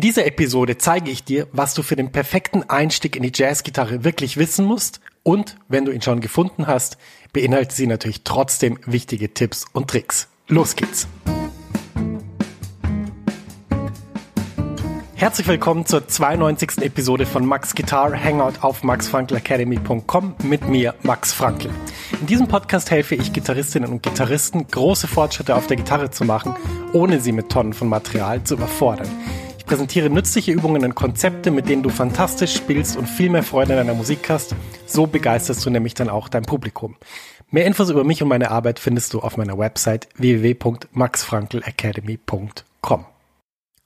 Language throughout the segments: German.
In dieser Episode zeige ich dir, was du für den perfekten Einstieg in die Jazzgitarre wirklich wissen musst und, wenn du ihn schon gefunden hast, beinhaltet sie natürlich trotzdem wichtige Tipps und Tricks. Los geht's! Herzlich willkommen zur 92. Episode von Max Guitar Hangout auf maxfrankelacademy.com mit mir, Max Frankl. In diesem Podcast helfe ich Gitarristinnen und Gitarristen, große Fortschritte auf der Gitarre zu machen, ohne sie mit Tonnen von Material zu überfordern. Präsentiere nützliche Übungen und Konzepte, mit denen du fantastisch spielst und viel mehr Freude an deiner Musik hast. So begeisterst du nämlich dann auch dein Publikum. Mehr Infos über mich und meine Arbeit findest du auf meiner Website www.maxfrankelacademy.com.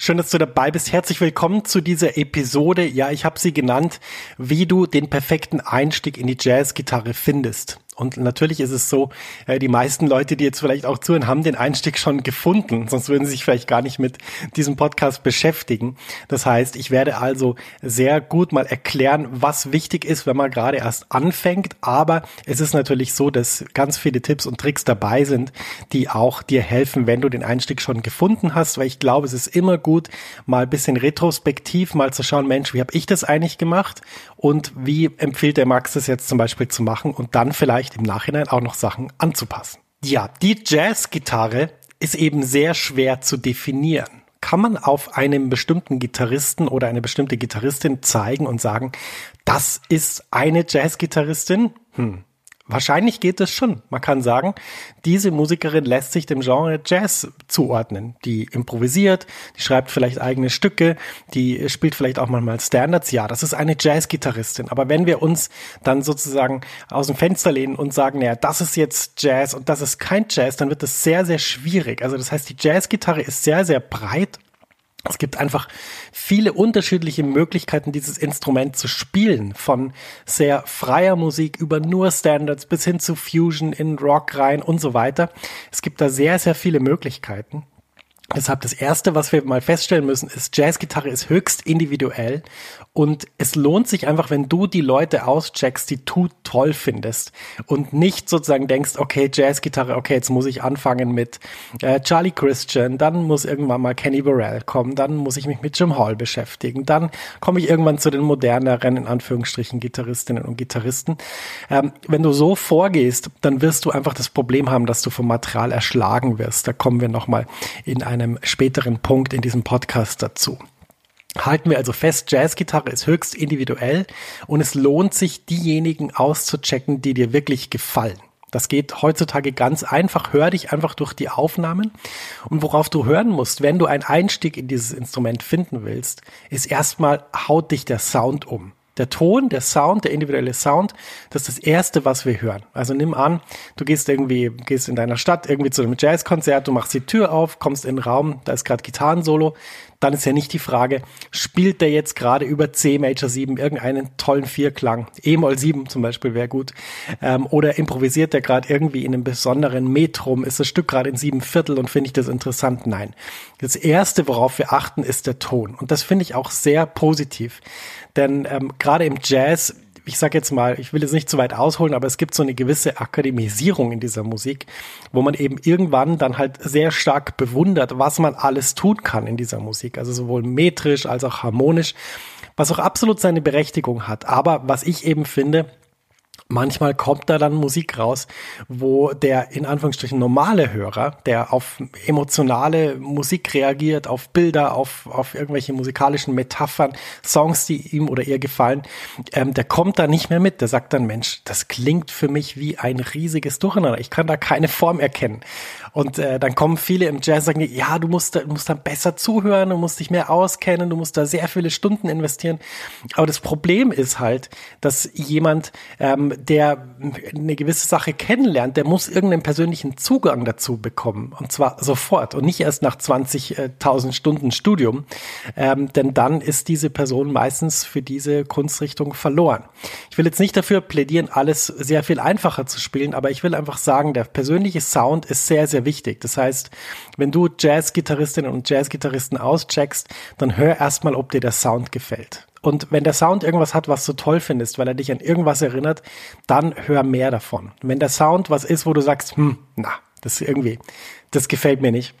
Schön, dass du dabei bist. Herzlich willkommen zu dieser Episode. Ja, ich habe sie genannt, wie du den perfekten Einstieg in die Jazzgitarre findest. Und natürlich ist es so, äh, die meisten Leute, die jetzt vielleicht auch zuhören, haben den Einstieg schon gefunden, sonst würden sie sich vielleicht gar nicht mit diesem Podcast beschäftigen. Das heißt, ich werde also sehr gut mal erklären, was wichtig ist, wenn man gerade erst anfängt. Aber es ist natürlich so, dass ganz viele Tipps und Tricks dabei sind, die auch dir helfen, wenn du den Einstieg schon gefunden hast, weil ich glaube, es ist immer gut, mal ein bisschen retrospektiv mal zu schauen, Mensch, wie habe ich das eigentlich gemacht und wie empfiehlt der Max das jetzt zum Beispiel zu machen und dann vielleicht vielleicht im Nachhinein auch noch Sachen anzupassen. Ja, die Jazzgitarre ist eben sehr schwer zu definieren. Kann man auf einem bestimmten Gitarristen oder eine bestimmte Gitarristin zeigen und sagen, das ist eine Jazzgitarristin? Hm, Wahrscheinlich geht es schon. Man kann sagen, diese Musikerin lässt sich dem Genre Jazz zuordnen. Die improvisiert, die schreibt vielleicht eigene Stücke, die spielt vielleicht auch manchmal Standards. Ja, das ist eine Jazzgitarristin. Aber wenn wir uns dann sozusagen aus dem Fenster lehnen und sagen, naja, das ist jetzt Jazz und das ist kein Jazz, dann wird das sehr, sehr schwierig. Also das heißt, die Jazzgitarre ist sehr, sehr breit es gibt einfach viele unterschiedliche Möglichkeiten, dieses Instrument zu spielen. Von sehr freier Musik über nur Standards bis hin zu Fusion in Rock rein und so weiter. Es gibt da sehr, sehr viele Möglichkeiten. Deshalb das erste, was wir mal feststellen müssen, ist, Jazzgitarre ist höchst individuell und es lohnt sich einfach, wenn du die Leute auscheckst, die du toll findest und nicht sozusagen denkst, okay, Jazzgitarre, okay, jetzt muss ich anfangen mit äh, Charlie Christian, dann muss irgendwann mal Kenny Burrell kommen, dann muss ich mich mit Jim Hall beschäftigen, dann komme ich irgendwann zu den moderneren, in Anführungsstrichen, Gitarristinnen und Gitarristen. Ähm, wenn du so vorgehst, dann wirst du einfach das Problem haben, dass du vom Material erschlagen wirst. Da kommen wir nochmal in ein einem späteren Punkt in diesem Podcast dazu. Halten wir also fest, Jazzgitarre ist höchst individuell und es lohnt sich, diejenigen auszuchecken, die dir wirklich gefallen. Das geht heutzutage ganz einfach. Hör dich einfach durch die Aufnahmen. Und worauf du hören musst, wenn du einen Einstieg in dieses Instrument finden willst, ist erstmal, haut dich der Sound um. Der Ton, der Sound, der individuelle Sound, das ist das Erste, was wir hören. Also nimm an, du gehst irgendwie, gehst in deiner Stadt irgendwie zu einem Jazzkonzert, du machst die Tür auf, kommst in den Raum, da ist gerade Gitarrensolo, dann ist ja nicht die Frage, spielt der jetzt gerade über C Major 7 irgendeinen tollen Vierklang, E-Moll 7 zum Beispiel wäre gut, ähm, oder improvisiert der gerade irgendwie in einem besonderen Metrum, ist das Stück gerade in sieben Viertel und finde ich das interessant? Nein. Das Erste, worauf wir achten, ist der Ton und das finde ich auch sehr positiv, denn ähm, gerade im Jazz ich sage jetzt mal, ich will jetzt nicht zu weit ausholen, aber es gibt so eine gewisse Akademisierung in dieser Musik, wo man eben irgendwann dann halt sehr stark bewundert, was man alles tun kann in dieser Musik. Also sowohl metrisch als auch harmonisch, was auch absolut seine Berechtigung hat. Aber was ich eben finde, manchmal kommt da dann Musik raus, wo der in Anführungsstrichen normale Hörer, der auf emotionale Musik reagiert, auf Bilder, auf, auf irgendwelche musikalischen Metaphern, Songs, die ihm oder ihr gefallen, ähm, der kommt da nicht mehr mit. Der sagt dann, Mensch, das klingt für mich wie ein riesiges Durcheinander. Ich kann da keine Form erkennen. Und äh, dann kommen viele im Jazz sagen, ja, du musst, du musst dann besser zuhören, du musst dich mehr auskennen, du musst da sehr viele Stunden investieren. Aber das Problem ist halt, dass jemand, ähm, der eine gewisse Sache kennenlernt, der muss irgendeinen persönlichen Zugang dazu bekommen. Und zwar sofort und nicht erst nach 20.000 Stunden Studium. Ähm, denn dann ist diese Person meistens für diese Kunstrichtung verloren. Ich will jetzt nicht dafür plädieren, alles sehr viel einfacher zu spielen, aber ich will einfach sagen, der persönliche Sound ist sehr, sehr wichtig. Das heißt, wenn du Jazzgitarristinnen und Jazzgitarristen auscheckst, dann hör erstmal, ob dir der Sound gefällt. Und wenn der Sound irgendwas hat, was du toll findest, weil er dich an irgendwas erinnert, dann hör mehr davon. Wenn der Sound was ist, wo du sagst, hm, na, das irgendwie, das gefällt mir nicht,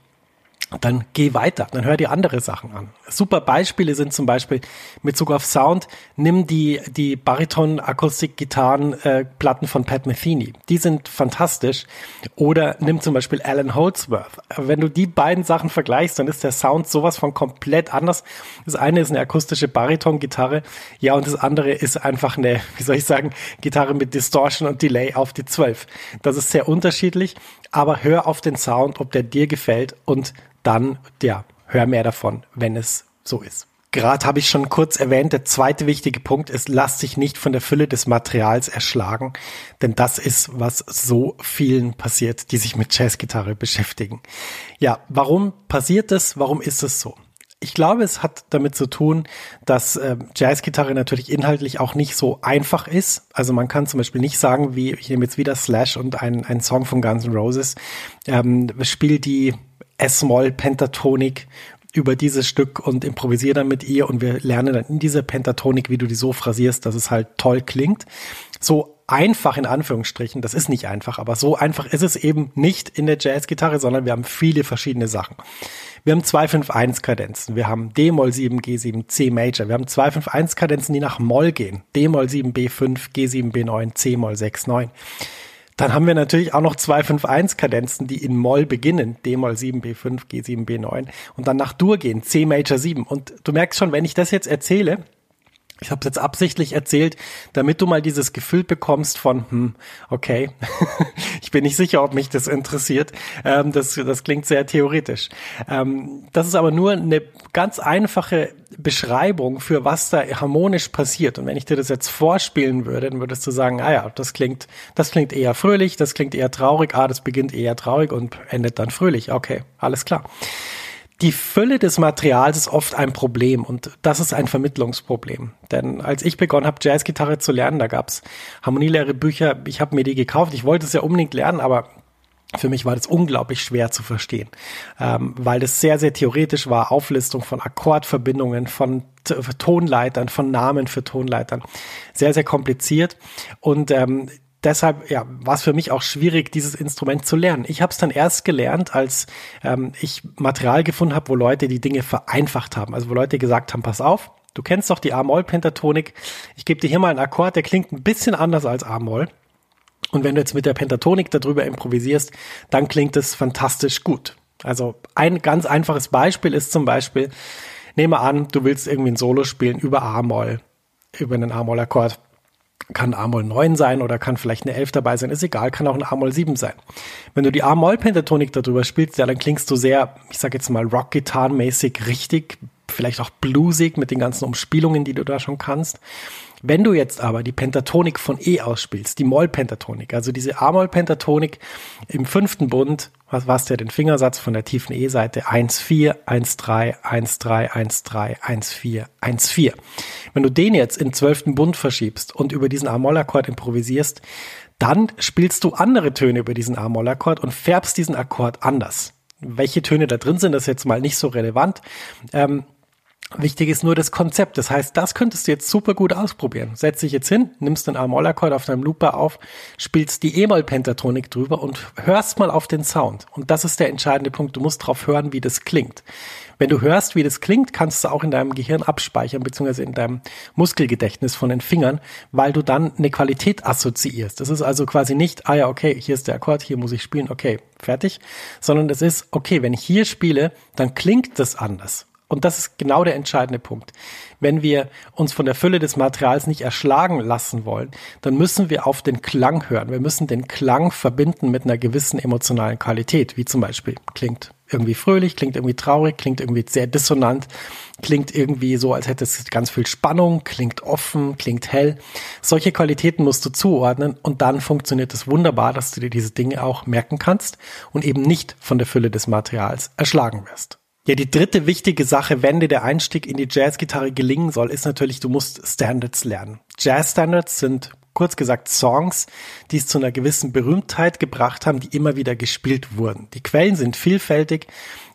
dann geh weiter, dann hör dir andere Sachen an. Super Beispiele sind zum Beispiel mit Zug auf Sound, nimm die, die Bariton-Akustik-Gitarren-Platten äh, von Pat Metheny. Die sind fantastisch. Oder nimm zum Beispiel Alan Holdsworth. Wenn du die beiden Sachen vergleichst, dann ist der Sound sowas von komplett anders. Das eine ist eine akustische Bariton-Gitarre, ja, und das andere ist einfach eine, wie soll ich sagen, Gitarre mit Distortion und Delay auf die 12. Das ist sehr unterschiedlich, aber hör auf den Sound, ob der dir gefällt und dann, ja, hör mehr davon, wenn es so ist. Gerade habe ich schon kurz erwähnt, der zweite wichtige Punkt ist, lass dich nicht von der Fülle des Materials erschlagen, denn das ist, was so vielen passiert, die sich mit Jazzgitarre beschäftigen. Ja, warum passiert das? Warum ist es so? Ich glaube, es hat damit zu tun, dass äh, Jazzgitarre natürlich inhaltlich auch nicht so einfach ist. Also man kann zum Beispiel nicht sagen, wie ich nehme jetzt wieder Slash und ein, ein Song von Guns N' Roses, ähm, spiel die S-Moll-Pentatonik über dieses Stück und improvisiere dann mit ihr und wir lernen dann in dieser Pentatonik, wie du die so phrasierst, dass es halt toll klingt. So einfach in Anführungsstrichen, das ist nicht einfach, aber so einfach ist es eben nicht in der Jazzgitarre, sondern wir haben viele verschiedene Sachen. Wir haben 251 Kadenzen, wir haben D-Moll 7, G7, C Major, wir haben 251 Kadenzen, die nach Moll gehen. D-Moll 7, B5, G7, B9, C-Moll 6, 9. Dann haben wir natürlich auch noch 251 Kadenzen, die in Moll beginnen. D-Moll 7, B5, G7, B9 und dann nach Dur gehen, C Major 7. Und du merkst schon, wenn ich das jetzt erzähle, ich habe es jetzt absichtlich erzählt, damit du mal dieses Gefühl bekommst von, hm, okay, ich bin nicht sicher, ob mich das interessiert. Ähm, das, das klingt sehr theoretisch. Ähm, das ist aber nur eine ganz einfache Beschreibung für was da harmonisch passiert. Und wenn ich dir das jetzt vorspielen würde, dann würdest du sagen, ah ja, das klingt, das klingt eher fröhlich, das klingt eher traurig, ah, das beginnt eher traurig und endet dann fröhlich. Okay, alles klar die Fülle des Materials ist oft ein Problem und das ist ein Vermittlungsproblem. Denn als ich begonnen habe, Jazzgitarre zu lernen, da gab's harmonielehre Bücher, ich habe mir die gekauft, ich wollte es ja unbedingt lernen, aber für mich war das unglaublich schwer zu verstehen, ähm, weil das sehr, sehr theoretisch war. Auflistung von Akkordverbindungen, von Tonleitern, von Namen für Tonleitern. Sehr, sehr kompliziert. Und ähm, deshalb ja, war es für mich auch schwierig, dieses Instrument zu lernen. Ich habe es dann erst gelernt, als ähm, ich Material gefunden habe, wo Leute die Dinge vereinfacht haben. Also wo Leute gesagt haben, pass auf, du kennst doch die A-Moll-Pentatonik. Ich gebe dir hier mal einen Akkord, der klingt ein bisschen anders als A-Moll. Und wenn du jetzt mit der Pentatonik darüber improvisierst, dann klingt es fantastisch gut. Also ein ganz einfaches Beispiel ist zum Beispiel, nehme an, du willst irgendwie ein Solo spielen über A-Moll, über einen A-Moll-Akkord kann A-Moll 9 sein oder kann vielleicht eine 11 dabei sein, ist egal, kann auch ein A-Moll 7 sein. Wenn du die A-Moll-Pentatonik darüber spielst, ja, dann klingst du sehr, ich sag jetzt mal, Rock-Gitarren-mäßig richtig vielleicht auch bluesig mit den ganzen Umspielungen, die du da schon kannst. Wenn du jetzt aber die Pentatonik von E ausspielst, die Moll-Pentatonik, also diese A-Moll-Pentatonik im fünften Bund, was war der den Fingersatz von der tiefen E-Seite 1-4, 1-3, 1-3, 1-3, 1-4, 1-4. Wenn du den jetzt im zwölften Bund verschiebst und über diesen A-Moll-Akkord improvisierst, dann spielst du andere Töne über diesen A-Moll-Akkord und färbst diesen Akkord anders. Welche Töne da drin sind, das ist jetzt mal nicht so relevant. Ähm, Wichtig ist nur das Konzept. Das heißt, das könntest du jetzt super gut ausprobieren. Setz dich jetzt hin, nimmst den A-Moll-Akkord auf deinem Looper auf, spielst die E-Moll-Pentatonik drüber und hörst mal auf den Sound. Und das ist der entscheidende Punkt. Du musst drauf hören, wie das klingt. Wenn du hörst, wie das klingt, kannst du auch in deinem Gehirn abspeichern, beziehungsweise in deinem Muskelgedächtnis von den Fingern, weil du dann eine Qualität assoziierst. Das ist also quasi nicht, ah ja, okay, hier ist der Akkord, hier muss ich spielen, okay, fertig, sondern es ist, okay, wenn ich hier spiele, dann klingt das anders. Und das ist genau der entscheidende Punkt. Wenn wir uns von der Fülle des Materials nicht erschlagen lassen wollen, dann müssen wir auf den Klang hören. Wir müssen den Klang verbinden mit einer gewissen emotionalen Qualität, wie zum Beispiel klingt irgendwie fröhlich, klingt irgendwie traurig, klingt irgendwie sehr dissonant, klingt irgendwie so, als hätte es ganz viel Spannung, klingt offen, klingt hell. Solche Qualitäten musst du zuordnen und dann funktioniert es wunderbar, dass du dir diese Dinge auch merken kannst und eben nicht von der Fülle des Materials erschlagen wirst. Ja, die dritte wichtige Sache, wenn dir der Einstieg in die Jazzgitarre gelingen soll, ist natürlich, du musst Standards lernen. Jazz-Standards sind kurz gesagt Songs, die es zu einer gewissen Berühmtheit gebracht haben, die immer wieder gespielt wurden. Die Quellen sind vielfältig.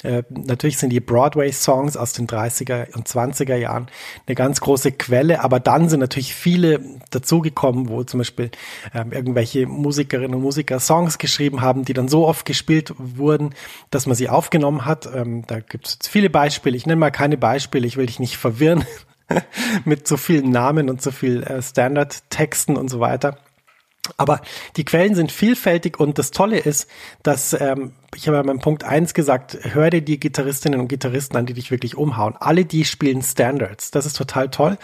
Äh, natürlich sind die Broadway-Songs aus den 30er und 20er Jahren eine ganz große Quelle, aber dann sind natürlich viele dazugekommen, wo zum Beispiel äh, irgendwelche Musikerinnen und Musiker Songs geschrieben haben, die dann so oft gespielt wurden, dass man sie aufgenommen hat. Ähm, da gibt es viele Beispiele. Ich nenne mal keine Beispiele, ich will dich nicht verwirren. mit so vielen Namen und so viel äh, Standard-Texten und so weiter. Aber die Quellen sind vielfältig und das Tolle ist, dass ähm, ich habe ja beim Punkt eins gesagt, hör dir die Gitarristinnen und Gitarristen an, die dich wirklich umhauen. Alle die spielen Standards. Das ist total toll,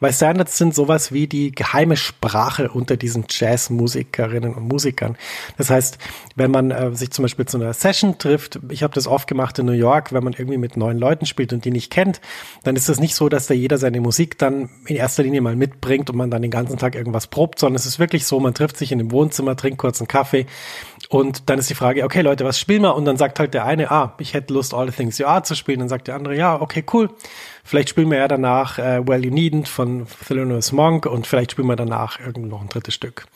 weil Standards sind sowas wie die geheime Sprache unter diesen Jazzmusikerinnen und Musikern. Das heißt, wenn man äh, sich zum Beispiel zu einer Session trifft, ich habe das oft gemacht in New York, wenn man irgendwie mit neuen Leuten spielt und die nicht kennt, dann ist es nicht so, dass da jeder seine Musik dann in erster Linie mal mitbringt und man dann den ganzen Tag irgendwas probt, sondern es ist wirklich so, man trifft sich in dem Wohnzimmer, trinkt kurz einen Kaffee und dann ist die Frage, okay Leute, was spielen wir? Und dann sagt halt der eine, ah, ich hätte Lust, All the Things You Are zu spielen. Dann sagt der andere, ja, okay, cool. Vielleicht spielen wir ja danach äh, Well You Needn't von Thelonious Monk und vielleicht spielen wir danach irgend noch ein drittes Stück.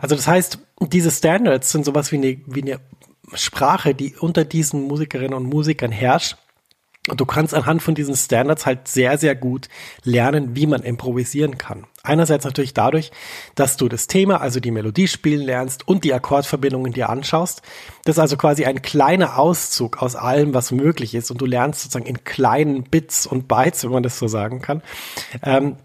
Also das heißt, diese Standards sind sowas wie eine, wie eine Sprache, die unter diesen Musikerinnen und Musikern herrscht und du kannst anhand von diesen Standards halt sehr, sehr gut lernen, wie man improvisieren kann. Einerseits natürlich dadurch, dass du das Thema, also die Melodie spielen lernst und die Akkordverbindungen dir anschaust. Das ist also quasi ein kleiner Auszug aus allem, was möglich ist. Und du lernst sozusagen in kleinen Bits und Bytes, wenn man das so sagen kann. Ähm,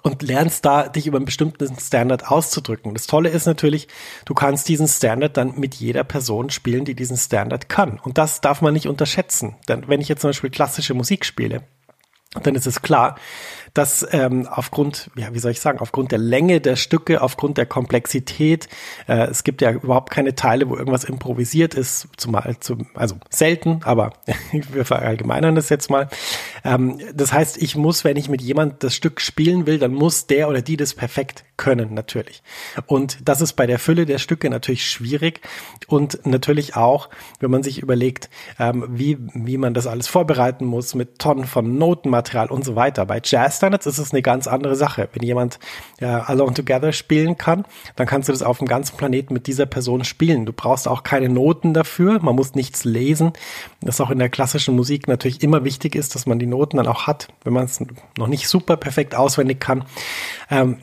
und lernst da, dich über einen bestimmten Standard auszudrücken. Das Tolle ist natürlich, du kannst diesen Standard dann mit jeder Person spielen, die diesen Standard kann. Und das darf man nicht unterschätzen. Denn wenn ich jetzt zum Beispiel klassische Musik spiele, dann ist es klar, dass ähm, aufgrund, ja, wie soll ich sagen, aufgrund der Länge der Stücke, aufgrund der Komplexität, äh, es gibt ja überhaupt keine Teile, wo irgendwas improvisiert ist, zumal, zum, also selten, aber wir verallgemeinern das jetzt mal. Ähm, das heißt, ich muss, wenn ich mit jemand das Stück spielen will, dann muss der oder die das perfekt können, natürlich. Und das ist bei der Fülle der Stücke natürlich schwierig und natürlich auch, wenn man sich überlegt, ähm, wie, wie man das alles vorbereiten muss mit Tonnen von Notenmaterial und so weiter. Bei Jazz Standards ist es eine ganz andere Sache. Wenn jemand ja, Alone Together spielen kann, dann kannst du das auf dem ganzen Planeten mit dieser Person spielen. Du brauchst auch keine Noten dafür. Man muss nichts lesen. Das auch in der klassischen Musik natürlich immer wichtig ist, dass man die Noten dann auch hat, wenn man es noch nicht super perfekt auswendig kann. Ähm,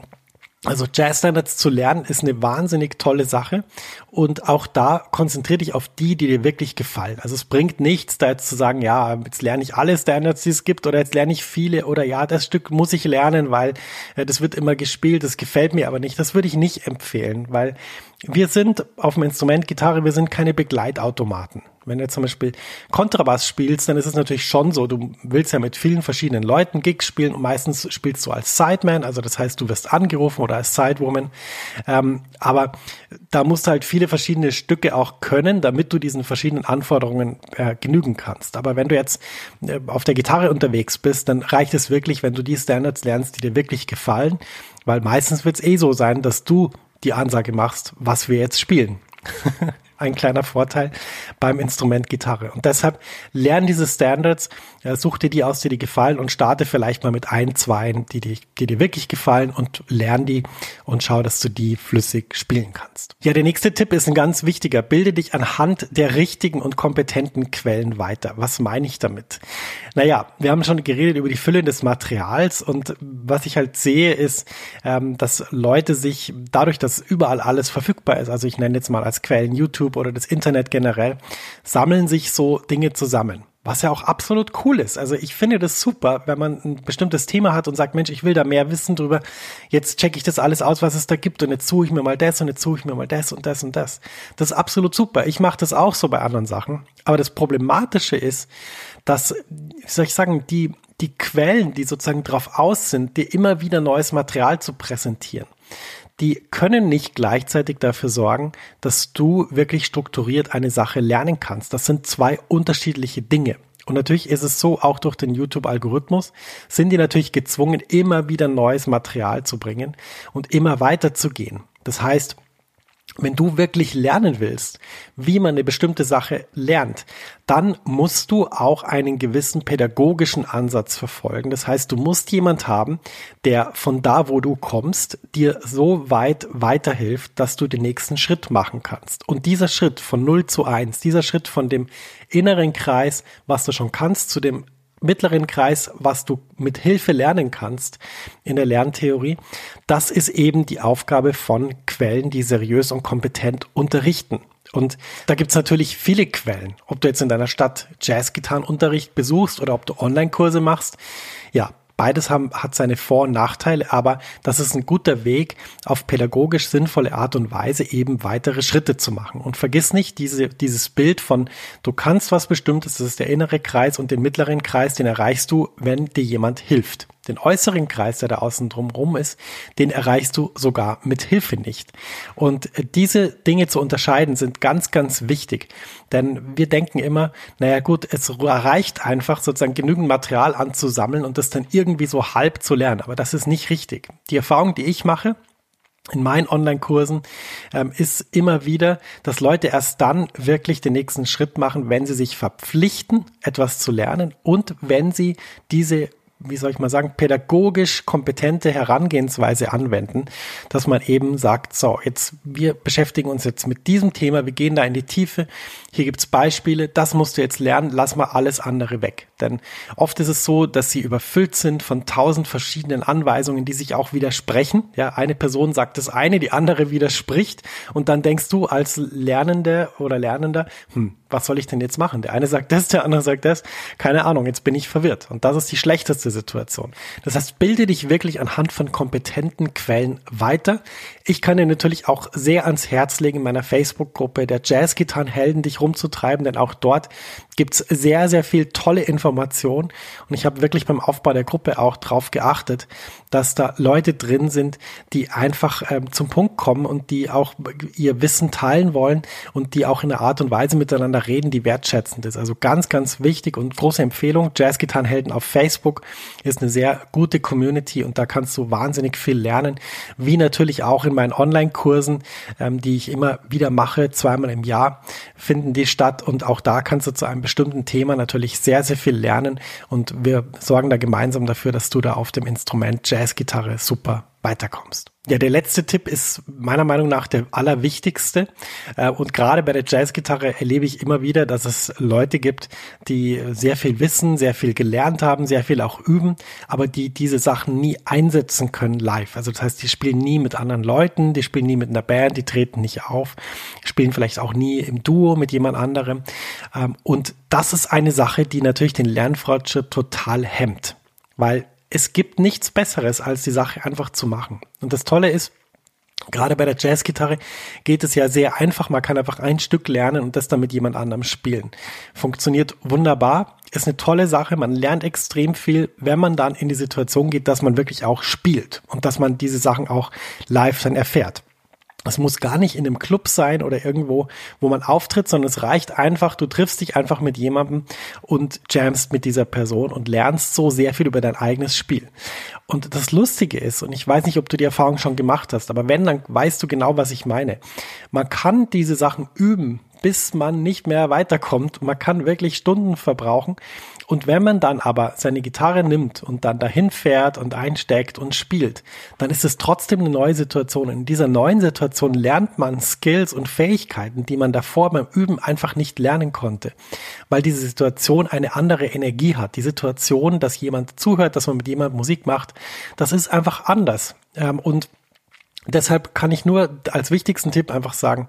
also Jazz Standards zu lernen ist eine wahnsinnig tolle Sache und auch da konzentriere dich auf die, die dir wirklich gefallen. Also es bringt nichts, da jetzt zu sagen, ja, jetzt lerne ich alle Standards, die es gibt oder jetzt lerne ich viele oder ja, das Stück muss ich lernen, weil äh, das wird immer gespielt, das gefällt mir aber nicht. Das würde ich nicht empfehlen, weil wir sind auf dem Instrument Gitarre, wir sind keine Begleitautomaten. Wenn du zum Beispiel Kontrabass spielst, dann ist es natürlich schon so, du willst ja mit vielen verschiedenen Leuten Gigs spielen und meistens spielst du als Sideman, also das heißt, du wirst angerufen oder als Sidewoman. Ähm, aber da musst du halt viele verschiedene Stücke auch können, damit du diesen verschiedenen Anforderungen äh, genügen kannst. Aber wenn du jetzt äh, auf der Gitarre unterwegs bist, dann reicht es wirklich, wenn du die Standards lernst, die dir wirklich gefallen, weil meistens wird es eh so sein, dass du die Ansage machst, was wir jetzt spielen. ein kleiner Vorteil beim Instrument Gitarre. Und deshalb lern diese Standards, ja, such dir die aus, die dir gefallen und starte vielleicht mal mit ein, zwei, die, die, die dir wirklich gefallen und lern die und schau, dass du die flüssig spielen kannst. Ja, der nächste Tipp ist ein ganz wichtiger. Bilde dich anhand der richtigen und kompetenten Quellen weiter. Was meine ich damit? Naja, wir haben schon geredet über die Fülle des Materials und was ich halt sehe, ist, ähm, dass Leute sich dadurch, dass überall alles verfügbar ist, also ich nenne jetzt mal als Quellen YouTube oder das Internet generell, sammeln sich so Dinge zusammen. Was ja auch absolut cool ist. Also ich finde das super, wenn man ein bestimmtes Thema hat und sagt, Mensch, ich will da mehr wissen drüber. Jetzt checke ich das alles aus, was es da gibt und jetzt suche ich mir mal das und jetzt suche ich mir mal das und das und das. Das ist absolut super. Ich mache das auch so bei anderen Sachen. Aber das Problematische ist, dass, wie soll ich sagen, die, die Quellen, die sozusagen drauf aus sind, dir immer wieder neues Material zu präsentieren, die können nicht gleichzeitig dafür sorgen, dass du wirklich strukturiert eine Sache lernen kannst. Das sind zwei unterschiedliche Dinge. Und natürlich ist es so, auch durch den YouTube-Algorithmus sind die natürlich gezwungen, immer wieder neues Material zu bringen und immer weiter zu gehen. Das heißt, wenn du wirklich lernen willst, wie man eine bestimmte Sache lernt, dann musst du auch einen gewissen pädagogischen Ansatz verfolgen. Das heißt, du musst jemand haben, der von da, wo du kommst, dir so weit weiterhilft, dass du den nächsten Schritt machen kannst. Und dieser Schritt von 0 zu 1, dieser Schritt von dem inneren Kreis, was du schon kannst, zu dem mittleren Kreis, was du mit Hilfe lernen kannst in der Lerntheorie, das ist eben die Aufgabe von Quellen, die seriös und kompetent unterrichten. Und da gibt's natürlich viele Quellen. Ob du jetzt in deiner Stadt Jazzgitarrenunterricht besuchst oder ob du Online-Kurse machst. Ja, Beides haben, hat seine Vor- und Nachteile, aber das ist ein guter Weg, auf pädagogisch sinnvolle Art und Weise eben weitere Schritte zu machen. Und vergiss nicht diese, dieses Bild von, du kannst was Bestimmtes, das ist der innere Kreis und den mittleren Kreis, den erreichst du, wenn dir jemand hilft. Den äußeren Kreis, der da außen drumherum ist, den erreichst du sogar mit Hilfe nicht. Und diese Dinge zu unterscheiden sind ganz, ganz wichtig. Denn wir denken immer, naja gut, es reicht einfach sozusagen genügend Material anzusammeln und das dann irgendwie so halb zu lernen. Aber das ist nicht richtig. Die Erfahrung, die ich mache, in meinen Online-Kursen ähm, ist immer wieder, dass Leute erst dann wirklich den nächsten Schritt machen, wenn sie sich verpflichten, etwas zu lernen und wenn sie diese wie soll ich mal sagen, pädagogisch kompetente Herangehensweise anwenden, dass man eben sagt, so, jetzt wir beschäftigen uns jetzt mit diesem Thema, wir gehen da in die Tiefe, hier gibt's Beispiele, das musst du jetzt lernen, lass mal alles andere weg. Denn oft ist es so, dass sie überfüllt sind von tausend verschiedenen Anweisungen, die sich auch widersprechen. Ja, eine Person sagt das eine, die andere widerspricht und dann denkst du als Lernende oder Lernender, hm, was soll ich denn jetzt machen? Der eine sagt das, der andere sagt das. Keine Ahnung, jetzt bin ich verwirrt. Und das ist die schlechteste Situation. Das heißt, bilde dich wirklich anhand von kompetenten Quellen weiter. Ich kann dir natürlich auch sehr ans Herz legen, in meiner Facebook-Gruppe der Jazzgitarrenhelden dich rumzutreiben, denn auch dort gibt's sehr, sehr viel tolle Informationen. Und ich habe wirklich beim Aufbau der Gruppe auch drauf geachtet, dass da Leute drin sind, die einfach ähm, zum Punkt kommen und die auch ihr Wissen teilen wollen und die auch in einer Art und Weise miteinander reden, die wertschätzend ist. Also ganz, ganz wichtig und große Empfehlung. Jazzgitarrenhelden auf Facebook ist eine sehr gute Community und da kannst du wahnsinnig viel lernen. Wie natürlich auch in meinen Online-Kursen, ähm, die ich immer wieder mache, zweimal im Jahr finden die statt und auch da kannst du zu einem bestimmten Thema natürlich sehr, sehr viel lernen und wir sorgen da gemeinsam dafür, dass du da auf dem Instrument Jazzgitarre super weiterkommst. Ja, der letzte Tipp ist meiner Meinung nach der allerwichtigste. Äh, und gerade bei der Jazzgitarre erlebe ich immer wieder, dass es Leute gibt, die sehr viel wissen, sehr viel gelernt haben, sehr viel auch üben, aber die diese Sachen nie einsetzen können live. Also das heißt, die spielen nie mit anderen Leuten, die spielen nie mit einer Band, die treten nicht auf, spielen vielleicht auch nie im Duo mit jemand anderem. Ähm, und das ist eine Sache, die natürlich den Lernfortschritt total hemmt. Weil es gibt nichts Besseres, als die Sache einfach zu machen. Und das Tolle ist, Gerade bei der Jazzgitarre geht es ja sehr einfach. Man kann einfach ein Stück lernen und das dann mit jemand anderem spielen. Funktioniert wunderbar, ist eine tolle Sache. Man lernt extrem viel, wenn man dann in die Situation geht, dass man wirklich auch spielt und dass man diese Sachen auch live dann erfährt. Es muss gar nicht in einem Club sein oder irgendwo, wo man auftritt, sondern es reicht einfach, du triffst dich einfach mit jemandem und jamst mit dieser Person und lernst so sehr viel über dein eigenes Spiel. Und das Lustige ist, und ich weiß nicht, ob du die Erfahrung schon gemacht hast, aber wenn, dann weißt du genau, was ich meine. Man kann diese Sachen üben, bis man nicht mehr weiterkommt. Man kann wirklich Stunden verbrauchen. Und wenn man dann aber seine Gitarre nimmt und dann dahin fährt und einsteckt und spielt, dann ist es trotzdem eine neue Situation. In dieser neuen Situation lernt man Skills und Fähigkeiten, die man davor beim Üben einfach nicht lernen konnte, weil diese Situation eine andere Energie hat. Die Situation, dass jemand zuhört, dass man mit jemandem Musik macht, das ist einfach anders. Ähm, und Deshalb kann ich nur als wichtigsten Tipp einfach sagen,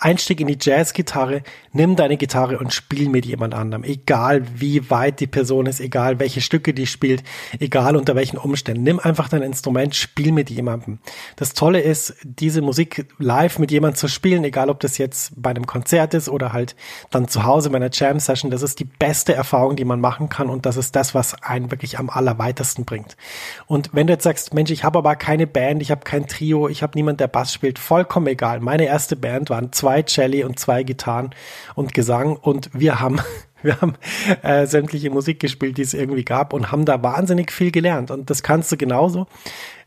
Einstieg in die Jazzgitarre, nimm deine Gitarre und spiel mit jemand anderem. Egal wie weit die Person ist, egal welche Stücke die spielt, egal unter welchen Umständen. Nimm einfach dein Instrument, spiel mit jemandem. Das Tolle ist, diese Musik live mit jemandem zu spielen, egal ob das jetzt bei einem Konzert ist oder halt dann zu Hause bei einer Jam-Session, das ist die beste Erfahrung, die man machen kann und das ist das, was einen wirklich am allerweitesten bringt. Und wenn du jetzt sagst, Mensch, ich habe aber keine Band, ich habe kein Trio, ich habe niemand, der Bass spielt, vollkommen egal. Meine erste Band waren zwei zwei Celli und zwei Gitarren und Gesang und wir haben wir haben äh, sämtliche Musik gespielt, die es irgendwie gab und haben da wahnsinnig viel gelernt. Und das kannst du genauso.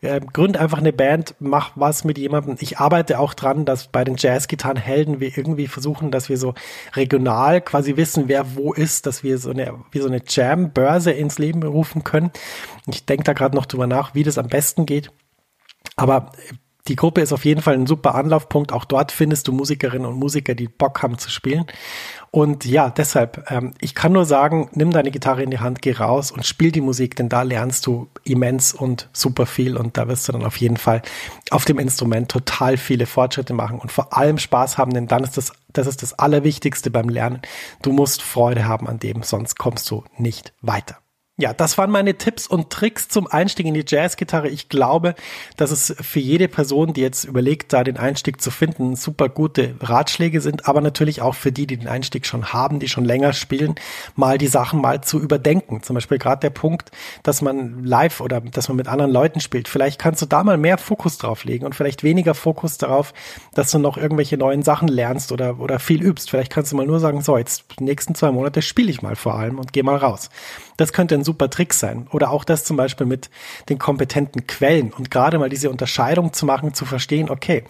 Äh, gründ einfach eine Band, mach was mit jemandem. Ich arbeite auch dran, dass bei den Jazzgitarrenhelden wir irgendwie versuchen, dass wir so regional quasi wissen, wer wo ist, dass wir so eine, wie so eine Jam-Börse ins Leben rufen können. Ich denke da gerade noch drüber nach, wie das am besten geht. Aber die Gruppe ist auf jeden Fall ein super Anlaufpunkt. Auch dort findest du Musikerinnen und Musiker, die Bock haben zu spielen. Und ja, deshalb, ähm, ich kann nur sagen, nimm deine Gitarre in die Hand, geh raus und spiel die Musik, denn da lernst du immens und super viel und da wirst du dann auf jeden Fall auf dem Instrument total viele Fortschritte machen und vor allem Spaß haben, denn dann ist das, das ist das Allerwichtigste beim Lernen. Du musst Freude haben an dem, sonst kommst du nicht weiter. Ja, das waren meine Tipps und Tricks zum Einstieg in die Jazzgitarre. Ich glaube, dass es für jede Person, die jetzt überlegt, da den Einstieg zu finden, super gute Ratschläge sind, aber natürlich auch für die, die den Einstieg schon haben, die schon länger spielen, mal die Sachen mal zu überdenken. Zum Beispiel gerade der Punkt, dass man live oder dass man mit anderen Leuten spielt. Vielleicht kannst du da mal mehr Fokus drauf legen und vielleicht weniger Fokus darauf, dass du noch irgendwelche neuen Sachen lernst oder, oder viel übst. Vielleicht kannst du mal nur sagen, so, jetzt die nächsten zwei Monate spiele ich mal vor allem und geh mal raus. Das könnte ein super Trick sein. Oder auch das zum Beispiel mit den kompetenten Quellen und gerade mal diese Unterscheidung zu machen, zu verstehen, okay,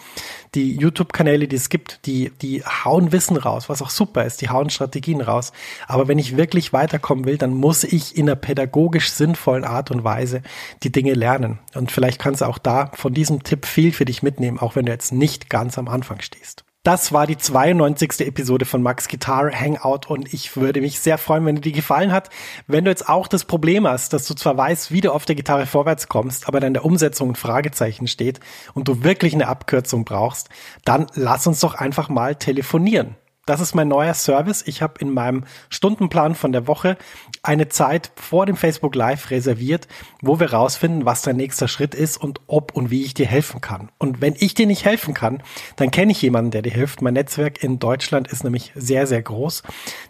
die YouTube-Kanäle, die es gibt, die, die hauen Wissen raus, was auch super ist, die hauen Strategien raus. Aber wenn ich wirklich weiterkommen will, dann muss ich in einer pädagogisch sinnvollen Art und Weise die Dinge lernen. Und vielleicht kannst du auch da von diesem Tipp viel für dich mitnehmen, auch wenn du jetzt nicht ganz am Anfang stehst. Das war die 92. Episode von Max Guitar Hangout und ich würde mich sehr freuen, wenn dir die gefallen hat. Wenn du jetzt auch das Problem hast, dass du zwar weißt, wie du auf der Gitarre vorwärts kommst, aber dann der Umsetzung ein Fragezeichen steht und du wirklich eine Abkürzung brauchst, dann lass uns doch einfach mal telefonieren. Das ist mein neuer Service. Ich habe in meinem Stundenplan von der Woche eine Zeit vor dem Facebook Live reserviert, wo wir rausfinden, was dein nächster Schritt ist und ob und wie ich dir helfen kann. Und wenn ich dir nicht helfen kann, dann kenne ich jemanden, der dir hilft. Mein Netzwerk in Deutschland ist nämlich sehr, sehr groß.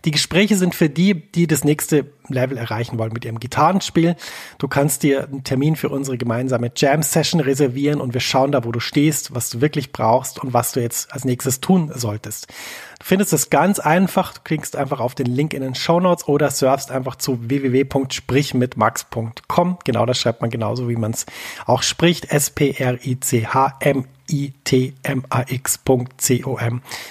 Die Gespräche sind für die, die das nächste Level erreichen wollen mit ihrem Gitarrenspiel. Du kannst dir einen Termin für unsere gemeinsame Jam-Session reservieren und wir schauen da, wo du stehst, was du wirklich brauchst und was du jetzt als nächstes tun solltest. Findest es ganz einfach. Du klickst einfach auf den Link in den Show Notes oder surfst einfach zu www.sprichmitmax.com. Genau, das schreibt man genauso, wie man es auch spricht. S-P-R-I-C-H-M itmax.com.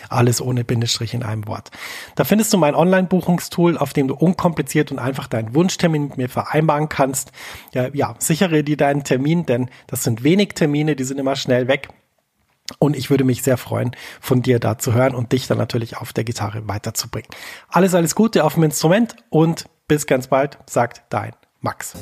Alles ohne Bindestrich in einem Wort. Da findest du mein Online-Buchungstool, auf dem du unkompliziert und einfach deinen Wunschtermin mit mir vereinbaren kannst. Ja, ja, sichere dir deinen Termin, denn das sind wenig Termine, die sind immer schnell weg. Und ich würde mich sehr freuen, von dir da zu hören und dich dann natürlich auf der Gitarre weiterzubringen. Alles, alles Gute auf dem Instrument und bis ganz bald, sagt dein Max.